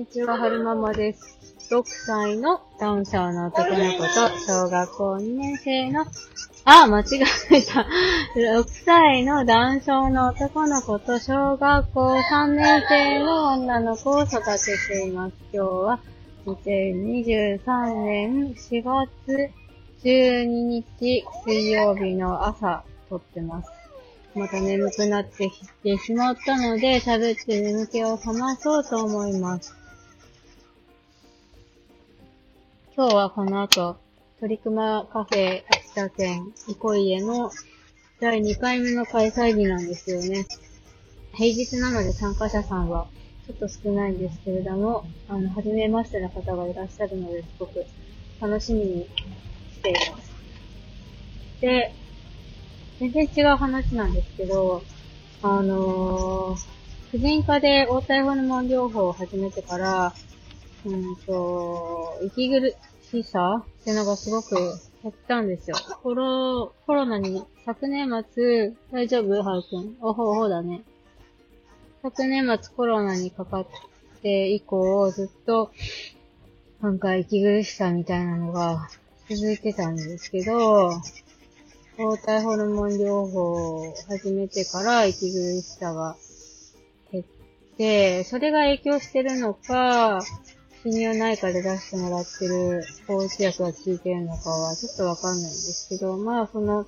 にちは、はるままです。6歳のダウン症の男の子と、小学校2年生の、あ、間違えた。6歳のダウン症の男の子と、小学校3年生の女の子を育てています。今日は、2023年4月12日水曜日の朝、撮ってます。また眠くなってきてしまったので、喋って眠気を覚まそうと思います。今日はこの後、鳥熊カフェ秋田県憩家の第2回目の開催日なんですよね。平日なので参加者さんはちょっと少ないんですけれども、あの、初めましての方がいらっしゃるので、すごく楽しみにしています。で、全然違う話なんですけど、あのー、婦人科で応体ホルモン療法を始めてから、うんと、息苦しさっていうのがすごく減ったんですよ。コロ、コロナに、昨年末、大丈夫？ハルくん。おほおほだね。昨年末コロナにかかって以降、ずっと、なんか息苦しさみたいなのが続いてたんですけど、抗体ホルモン療法を始めてから息苦しさが減って、それが影響してるのか、泌尿内科で出してもらってる抗うつ薬が効いてるのかはちょっとわかんないんですけど、まあその、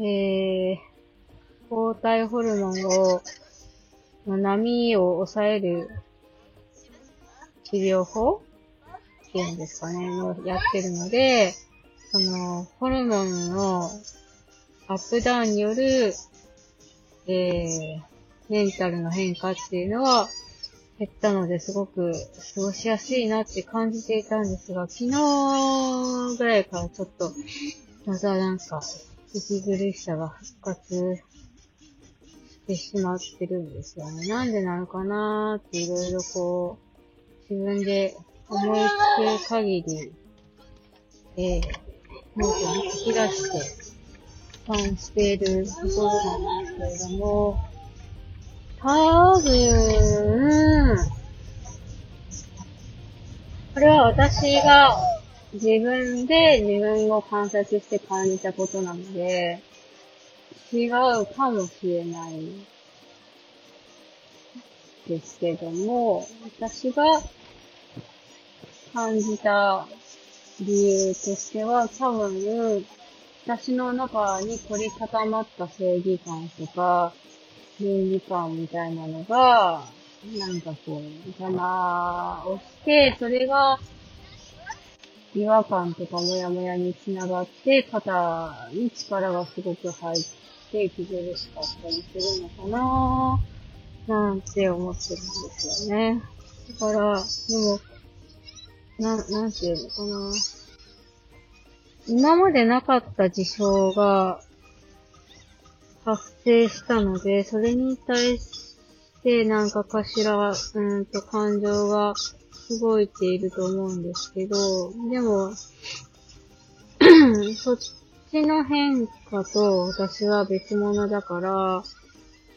えー、抗体ホルモンを、の波を抑える治療法っていうんですかね、のやってるので、その、ホルモンのアップダウンによる、えー、メンタルの変化っていうのは減ったので、すごく過ごしやすいなって感じていたんですが、昨日ぐらいからちょっと、またなんか、息苦しさが復活してしまってるんですよね。なんでなのかなーっていろいろこう、自分で思いつく限り、えー、ノートに書き出して、感しているところなんですけれども、多分、これは私が自分で自分を観察して感じたことなので、違うかもしれないですけども、私が感じた理由としては多分、私の中に凝り固まった正義感とか、倫理観みたいなのが、なんかこう、邪魔をして、それが、違和感とかモヤモヤにつながって、肩に力がすごく入って、息苦しかったりするのかななんて思ってるんですよね。だから、でも、なん、なんていうのかな今までなかった事象が発生したので、それに対してなんかかしら、うんと感情が動いていると思うんですけど、でも、そっちの変化と私は別物だから、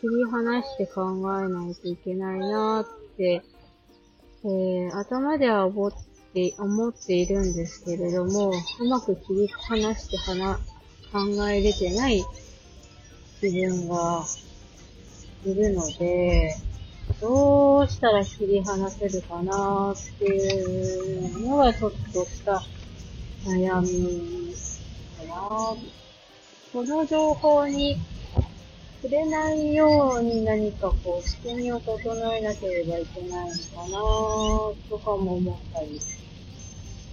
切り離して考えないといけないなって、えー、頭では思って、思っているんですけれども、うまく切り離して話、考えれてない自分がいるので、どうしたら切り離せるかなっていうのがちょっとした悩みかな。この情報に触れないように何かこう仕組みを整えなければいけないのかなとかも思ったりし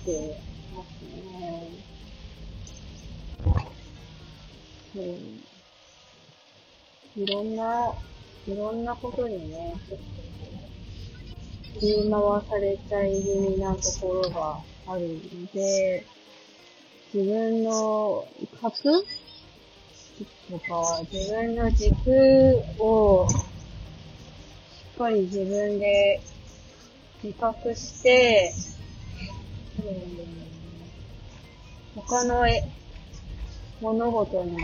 てますね。うん、いろんな、いろんなことにね、ちょっと振り回されちゃい気味なところがあるので、自分の核とか、自分の軸をしっかり自分で自覚して、うん他の物事に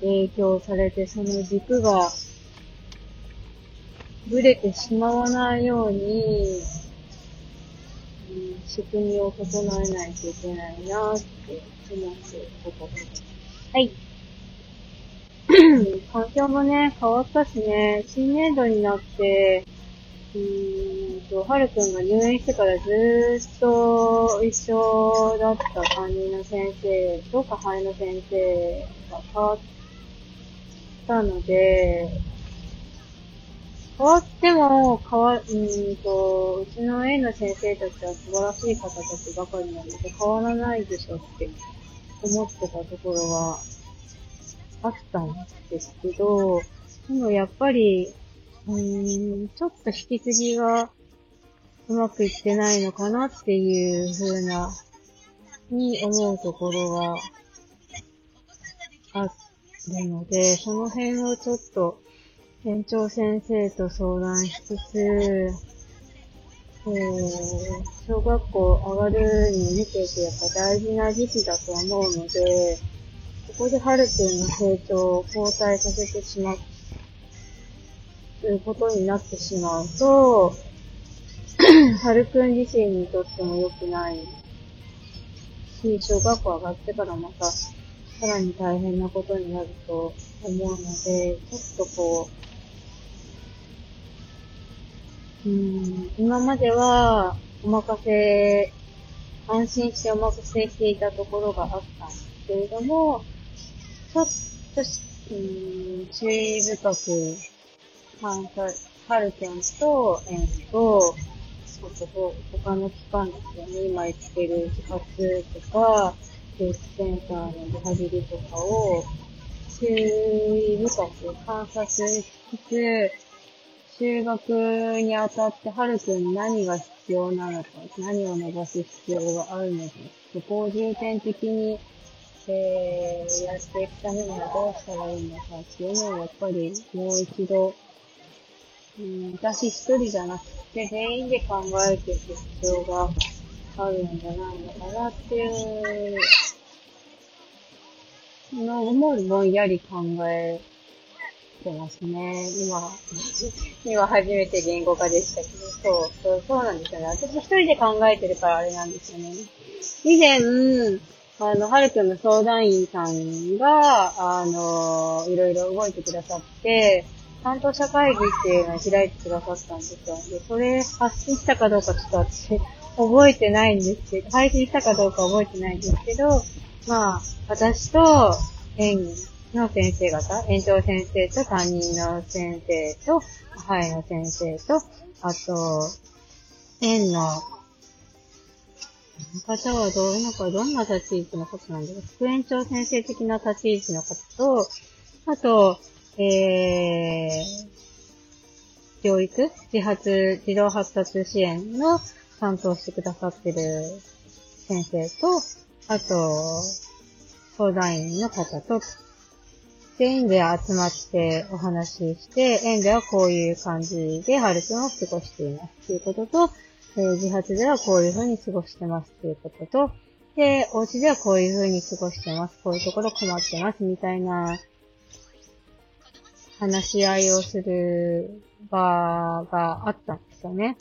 影響されて、その軸がブレてしまわないように、うん、仕組みを整えないといけないなって思ってるところです。はい。環境もね、変わったしね、新年度になって、うーんと、はるくんが入院してからずーっと一緒だった担任の先生とか肺の先生が変わったので、変わっても、変わ、うんと、うちの A の先生たちは素晴らしい方たちばかりなので変わらないでしょって思ってたところはあったんですけど、でもやっぱり、うん、ちょっと引き継ぎがうまくいってないのかなっていう風な、に思うところはあっるので、その辺をちょっと園長先生と相談しつつ、えー、小学校上がるに見ていてやっぱ大事な時期だと思うので、ここでハルくんの成長を後退させてしまう、ということになってしまうと、ハルくん自身にとっても良くないし、小学校上がってからまた、さらに大変なことになると思うので、ちょっとこう、うん、今までは、お任せ、安心してお任せしていたところがあったんですけれども、ちょっとし、うん、注意深く、観察、はるくんと、えっ、と、そこ、他の機関ですよね、今言ってる自発とか、ケースセンターのリハビリとかを、注意深く観察しつつ、修学にあたってはるくん何が必要なのか、何を伸ばす必要があるのか、そこを重点的にえー、やっていくためにはどうしたらいいのかっていうのをやっぱりもう一度、うん、私一人じゃなくて全員で考えていく必要があるんじゃないのかなっていうのもぼんやり考えてますね。今、今初めて言語化でしたけど、そう、そう、そうなんですよね。私一人で考えてるからあれなんですよね。以前、あの、はるくんの相談員さんが、あの、いろいろ動いてくださって、担当者会議っていうのを開いてくださったんですよ。で、それ発信したかどうかちょっと私、覚えてないんですけど、配信したかどうか覚えてないんですけど、まあ、私と、園の先生方、園長先生と担任の先生と、母の先生と、あと、園の方はどう、なんかどんな立ち位置の方なんですか副園長先生的な立ち位置の方と、あと、えー、教育自発、児童発達支援の担当してくださってる先生と、あと、相談員の方と、全員で集まってお話しして、園ではこういう感じでハルくんを過ごしていますということと、えー、自発ではこういう風に過ごしてますっていうことと、で、お家ではこういう風に過ごしてます。こういうところ困ってます。みたいな、話し合いをする場があったんですよね。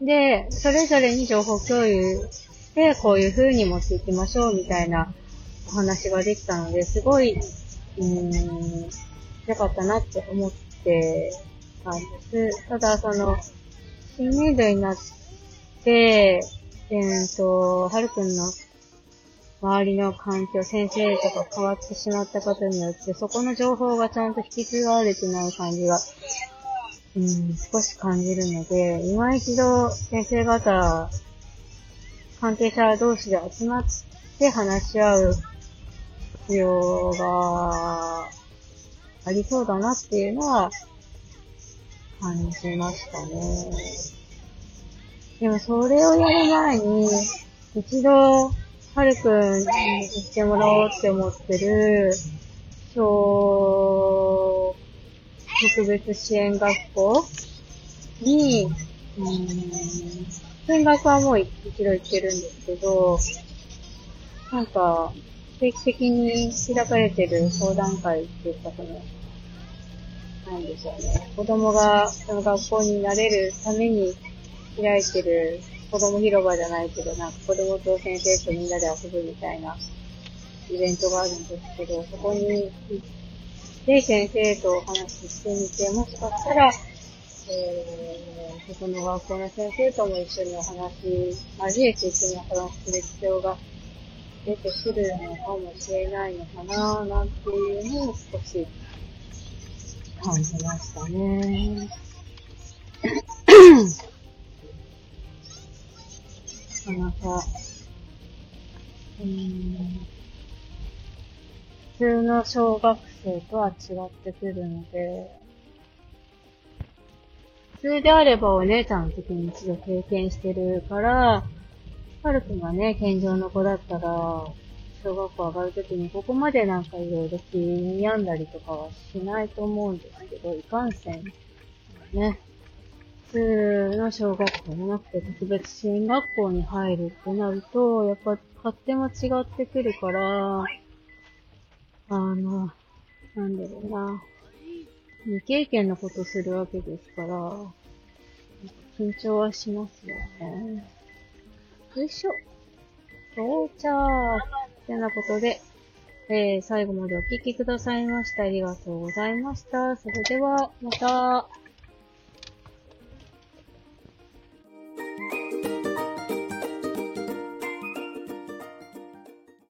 で、それぞれに情報共有して、こういう風に持っていきましょうみたいなお話ができたので、すごい、うーん、良かったなって思ってたんです。ただ、その、新年度になって、えーと、はるくんの周りの環境、先生とか変わってしまったことによって、そこの情報がちゃんと引き継がれてない感じが、うん、少し感じるので、今一度先生方、関係者同士で集まって話し合う必要がありそうだなっていうのは感じましたね。でもそれをやる前に、一度、はるくんに行ってもらおうって思ってる、小、特別支援学校？に、うん、見学はもう一度行ってるんですけど、なんか、定期的に開かれてる相談会っていうか、その、なんでしょうね。子供がその学校になれるために開いてる子供広場じゃないけど、なんか子供と先生とみんなで遊ぶみたいなイベントがあるんですけど、そこに行って先生とお話ししてみて、もしかしたら、えー、そこの学校の先生とも一緒にお話、交えて一緒にお話しする必要が出てくるのかもしれないのかな、なんていうのを少し感じましたね。なかなか、うん、通の小学生とは違ってくるので、普通であればお姉ちゃんの時に一度経験してるから、はるくんがね、健常の子だったら、小学校上がるときにここまでなんかいろいろ気に病んだりとかはしないと思うんですけど、いかんせん、ね、普通の小学校じゃなくて特別支援学校に入るってなると、やっぱ勝手も違ってくるから、あの、なんだろうな。未経験のことするわけですから、緊張はしますよね。よいしょ。到着ってなことで、えー、最後までお聴きくださいました。ありがとうございました。それでは、また。